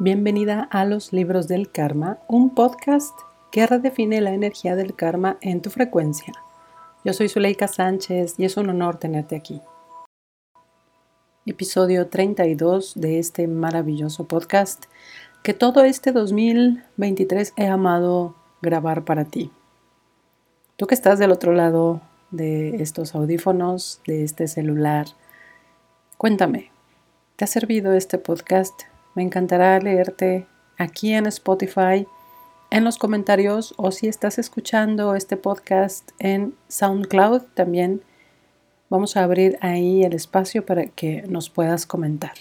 Bienvenida a Los Libros del Karma, un podcast que redefine la energía del karma en tu frecuencia. Yo soy Zuleika Sánchez y es un honor tenerte aquí. Episodio 32 de este maravilloso podcast que todo este 2023 he amado grabar para ti. Tú que estás del otro lado de estos audífonos, de este celular, cuéntame, ¿te ha servido este podcast? Me encantará leerte aquí en Spotify, en los comentarios o si estás escuchando este podcast en SoundCloud también vamos a abrir ahí el espacio para que nos puedas comentar.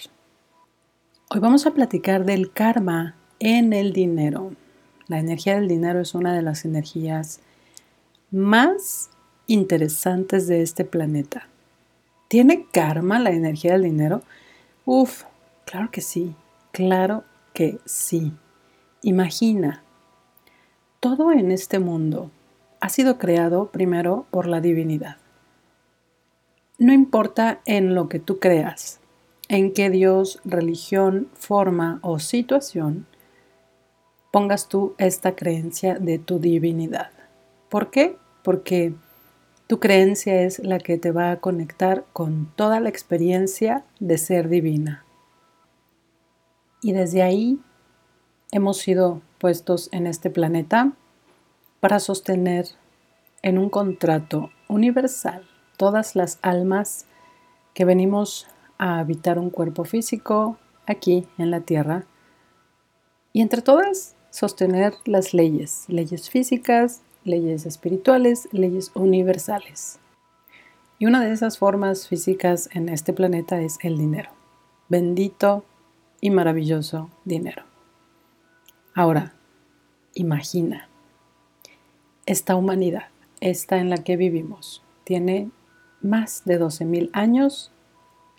Hoy vamos a platicar del karma en el dinero. La energía del dinero es una de las energías más interesantes de este planeta. ¿Tiene karma la energía del dinero? Uf, claro que sí. Claro que sí. Imagina, todo en este mundo ha sido creado primero por la divinidad. No importa en lo que tú creas, en qué Dios, religión, forma o situación pongas tú esta creencia de tu divinidad. ¿Por qué? Porque tu creencia es la que te va a conectar con toda la experiencia de ser divina. Y desde ahí hemos sido puestos en este planeta para sostener en un contrato universal todas las almas que venimos a habitar un cuerpo físico aquí en la Tierra y entre todas sostener las leyes, leyes físicas, leyes espirituales, leyes universales. Y una de esas formas físicas en este planeta es el dinero. Bendito y maravilloso dinero. Ahora, imagina, esta humanidad, esta en la que vivimos, tiene más de 12.000 años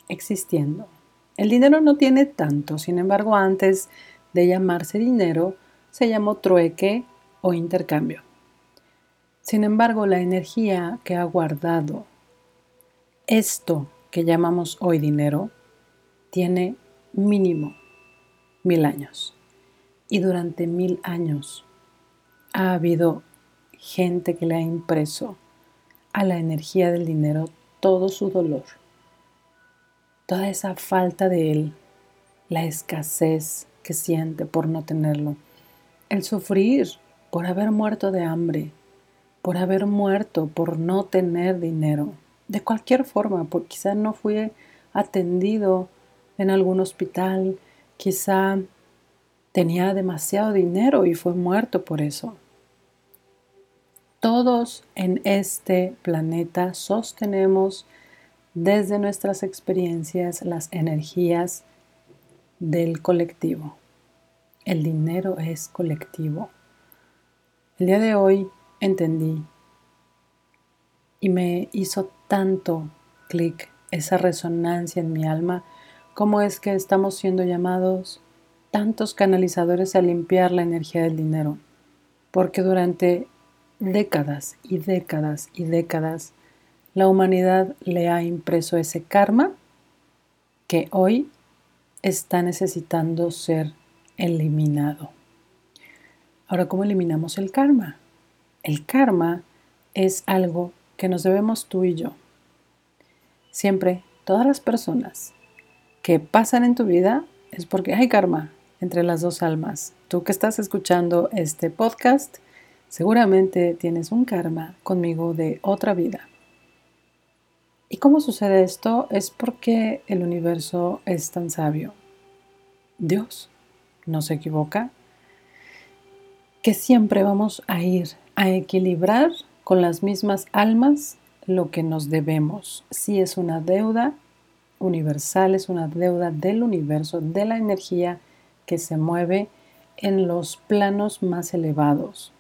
existiendo. El dinero no tiene tanto, sin embargo, antes de llamarse dinero, se llamó trueque o intercambio. Sin embargo, la energía que ha guardado esto que llamamos hoy dinero tiene mínimo mil años. Y durante mil años ha habido gente que le ha impreso a la energía del dinero todo su dolor, toda esa falta de él, la escasez que siente por no tenerlo, el sufrir por haber muerto de hambre, por haber muerto, por no tener dinero, de cualquier forma, porque quizá no fue atendido en algún hospital, quizá tenía demasiado dinero y fue muerto por eso. Todos en este planeta sostenemos desde nuestras experiencias las energías del colectivo. El dinero es colectivo. El día de hoy entendí y me hizo tanto clic esa resonancia en mi alma cómo es que estamos siendo llamados tantos canalizadores a limpiar la energía del dinero, porque durante décadas y décadas y décadas la humanidad le ha impreso ese karma que hoy está necesitando ser eliminado. Ahora, ¿cómo eliminamos el karma? El karma es algo que nos debemos tú y yo. Siempre, todas las personas que pasan en tu vida es porque hay karma entre las dos almas. Tú que estás escuchando este podcast, seguramente tienes un karma conmigo de otra vida. ¿Y cómo sucede esto? Es porque el universo es tan sabio. Dios no se equivoca, que siempre vamos a ir a equilibrar con las mismas almas lo que nos debemos. Si es una deuda, universal, es una deuda del universo, de la energía que se mueve en los planos más elevados.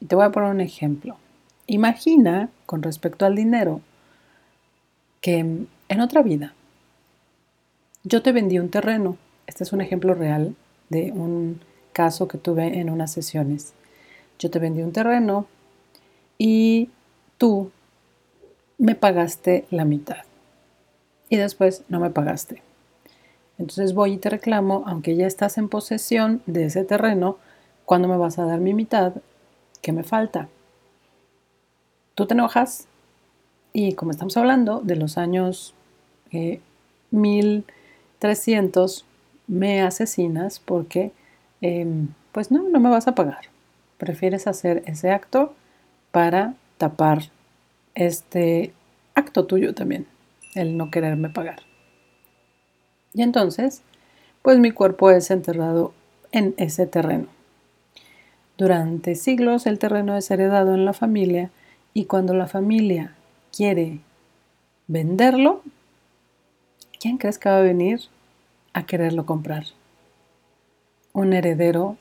Y te voy a poner un ejemplo. Imagina, con respecto al dinero, que en otra vida yo te vendí un terreno. Este es un ejemplo real de un caso que tuve en unas sesiones. Yo te vendí un terreno y tú me pagaste la mitad y después no me pagaste. Entonces voy y te reclamo, aunque ya estás en posesión de ese terreno, ¿cuándo me vas a dar mi mitad? ¿Qué me falta? Tú te enojas y como estamos hablando de los años 1300, eh, me asesinas porque, em, pues no, no me vas a pagar. Prefieres hacer ese acto para tapar este acto tuyo también, el no quererme pagar. Y entonces, pues mi cuerpo es enterrado en ese terreno. Durante siglos el terreno es heredado en la familia y cuando la familia quiere venderlo, ¿quién crees que va a venir a quererlo comprar? Un heredero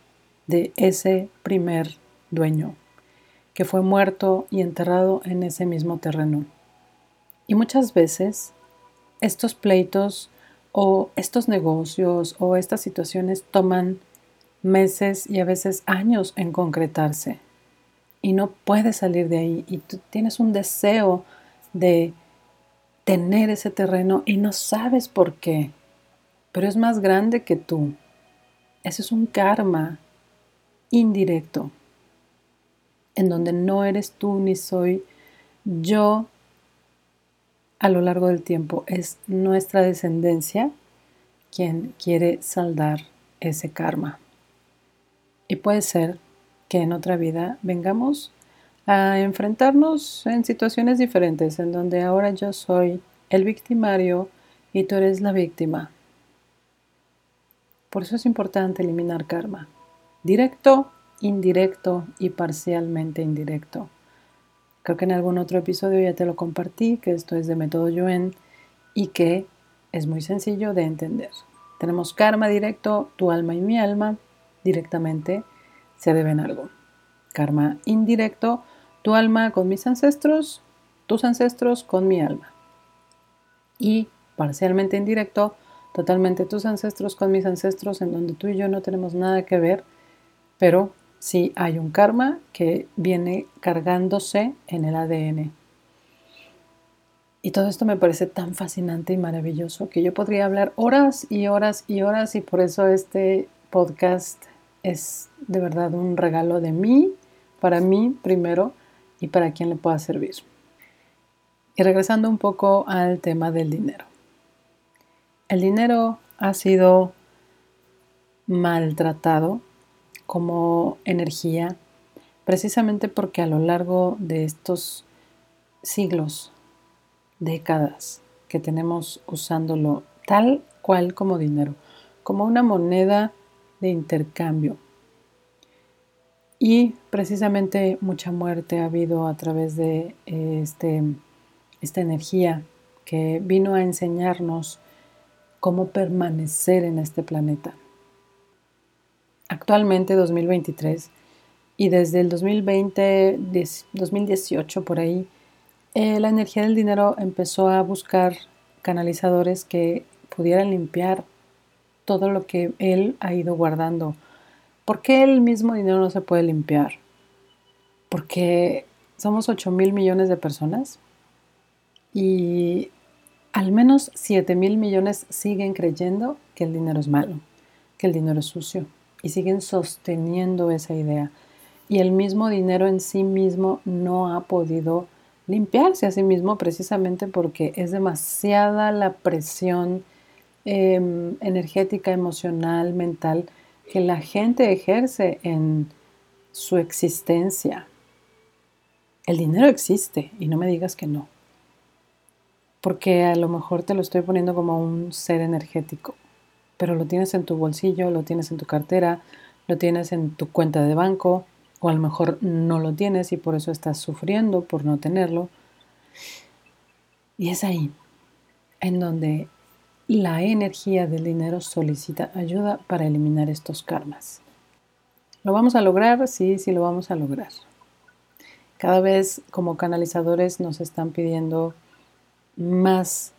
de ese primer dueño que fue muerto y enterrado en ese mismo terreno. Y muchas veces estos pleitos o estos negocios o estas situaciones toman meses y a veces años en concretarse. Y no puedes salir de ahí. Y tú tienes un deseo de tener ese terreno y no sabes por qué, pero es más grande que tú. Ese es un karma indirecto en donde no eres tú ni soy yo a lo largo del tiempo. Es nuestra descendencia quien quiere saldar ese karma. Y puede ser que en otra vida vengamos a enfrentarnos en situaciones diferentes, en donde ahora yo soy el victimario y tú eres la víctima. Por eso es importante eliminar karma, directo indirecto y parcialmente indirecto. Creo que en algún otro episodio ya te lo compartí, que esto es de método Yuen y que es muy sencillo de entender. Tenemos karma directo, tu alma y mi alma directamente se deben algo. Karma indirecto, tu alma con mis ancestros, tus ancestros con mi alma. Y parcialmente indirecto, totalmente tus ancestros con mis ancestros, en donde tú y yo no tenemos nada que ver, pero Sí, hay un karma que viene cargándose en el ADN. Y todo esto me parece tan fascinante y maravilloso que yo podría hablar horas y horas y horas y por eso este podcast es de verdad un regalo de mí, para mí primero y para quien le pueda servir. Y regresando un poco al tema del dinero. El dinero ha sido maltratado como energía, precisamente porque a lo largo de estos siglos, décadas que tenemos usándolo tal cual como dinero, como una moneda de intercambio. Y precisamente mucha muerte ha habido a través de este, esta energía que vino a enseñarnos cómo permanecer en este planeta actualmente 2023 y desde el 2020, 2018 por ahí, eh, la energía del dinero empezó a buscar canalizadores que pudieran limpiar todo lo que él ha ido guardando. ¿Por qué el mismo dinero no se puede limpiar? Porque somos 8 mil millones de personas y al menos 7 mil millones siguen creyendo que el dinero es malo, que el dinero es sucio siguen sosteniendo esa idea. Y el mismo dinero en sí mismo no ha podido limpiarse a sí mismo precisamente porque es demasiada la presión em, energética, emocional, mental que la gente ejerce en su existencia. El dinero existe y no me digas que no. Porque a lo mejor te lo estoy poniendo como un ser energético pero lo tienes en tu bolsillo, lo tienes en tu cartera, lo tienes en tu cuenta de banco, o a lo mejor no lo tienes y por eso estás sufriendo por no tenerlo. Y es ahí en donde la energía del dinero solicita ayuda para eliminar estos karmas. ¿Lo vamos a lograr? Sí, sí lo vamos a lograr. Cada vez como canalizadores nos están pidiendo más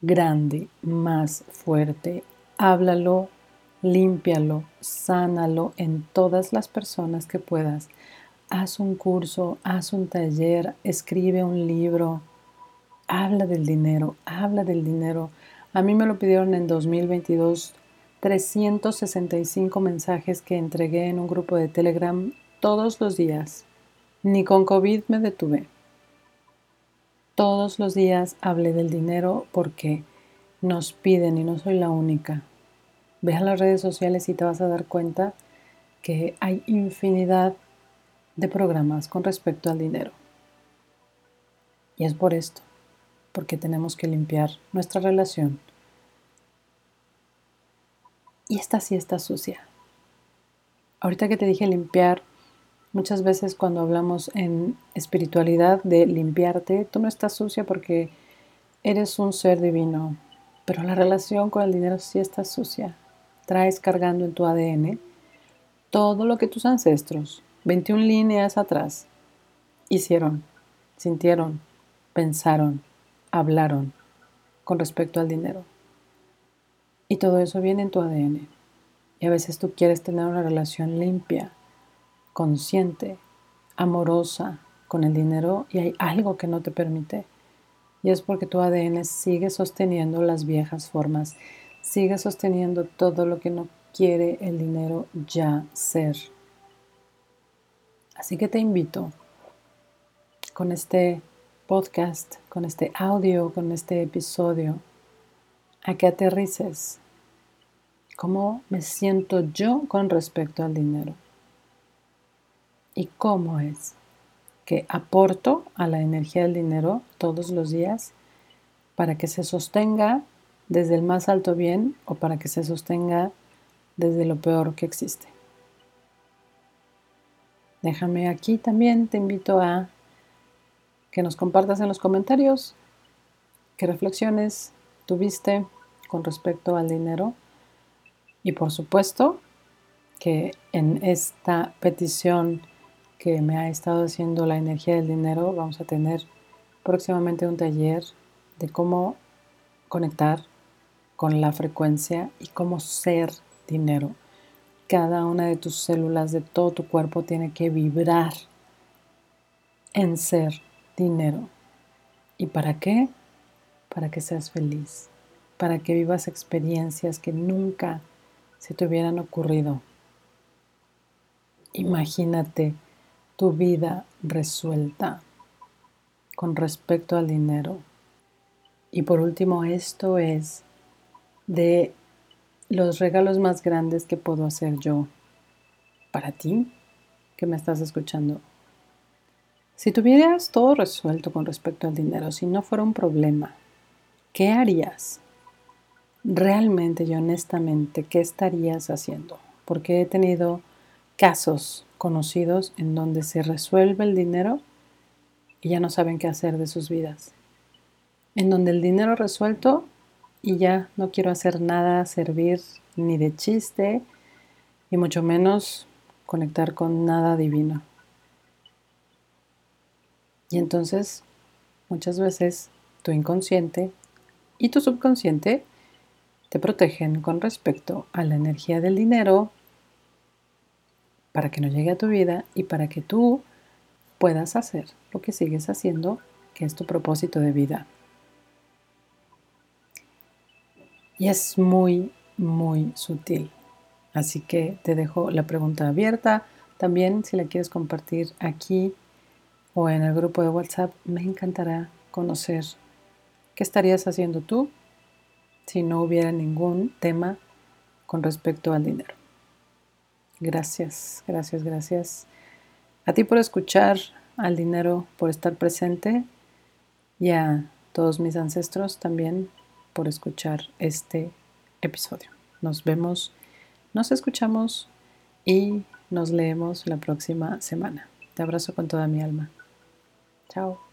grande, más fuerte, háblalo, límpialo, sánalo en todas las personas que puedas. Haz un curso, haz un taller, escribe un libro, habla del dinero, habla del dinero, A mí me lo pidieron en 2022 365 mensajes que entregué en un grupo de Telegram todos los días. Ni con COVID me detuve. Todos los días hablé del dinero porque nos piden y no soy la única. Ve a las redes sociales y te vas a dar cuenta que hay infinidad de programas con respecto al dinero. Y es por esto, porque tenemos que limpiar nuestra relación. Y esta sí está sucia. Ahorita que te dije limpiar, muchas veces cuando hablamos en espiritualidad de limpiarte, tú no estás sucia porque eres un ser divino, pero la relación con el dinero sí está sucia. Traes cargando en tu ADN todo lo que tus ancestros, 21 líneas atrás, hicieron, sintieron, pensaron, hablaron con respecto al dinero. Y todo eso viene en tu ADN. Y a veces tú quieres tener una relación limpia, consciente, amorosa con el dinero y hay algo que no te permite. Y es porque tu ADN sigue sosteniendo las viejas formas, sigue sosteniendo todo lo que no quiere el dinero ya ser. Así que te invito con este podcast, con este audio, con este episodio, a que aterrices cómo me siento yo con respecto al dinero y cómo es que aporto a la energía del dinero todos los días para que se sostenga desde el más alto bien o para que se sostenga desde lo peor que existe. Déjame aquí también, te invito a que nos compartas en los comentarios qué reflexiones tuviste con respecto al dinero y por supuesto que en esta petición que me ha estado haciendo la energía del dinero vamos a tener próximamente un taller de cómo conectar con la frecuencia y cómo ser dinero. Cada una de tus células de todo tu cuerpo tiene que vibrar en ser dinero. ¿Y para qué? Para que seas feliz, para que vivas experiencias que nunca se te hubieran ocurrido. Imagínate tu vida resuelta con respecto al dinero. Y por último, esto es de los regalos más grandes que puedo hacer yo para ti que me estás escuchando si tuvieras todo resuelto con respecto al dinero, si no fuera un problema, ¿qué harías? Realmente y honestamente, ¿qué estarías haciendo? Porque he tenido casos conocidos en donde se resuelve el dinero y ya no saben qué hacer de sus vidas. En donde el dinero resuelto y ya no quiero hacer nada, servir ni de chiste y mucho menos conectar con nada divino. Y entonces, muchas veces, tu inconsciente y tu subconsciente te protegen con respecto a la energía del dinero para que no llegue a tu vida y para que tú puedas hacer lo que sigues haciendo, que es tu propósito de vida. Y es muy, muy sutil. Así que te dejo la pregunta abierta. También si la quieres compartir aquí o en el grupo de WhatsApp, me encantará conocer qué estarías haciendo tú si no hubiera ningún tema con respecto al dinero. Gracias, gracias, gracias a ti por escuchar, al dinero por estar presente y a todos mis ancestros también por escuchar este episodio. Nos vemos, nos escuchamos y nos leemos la próxima semana. Te abrazo con toda mi alma. Chao.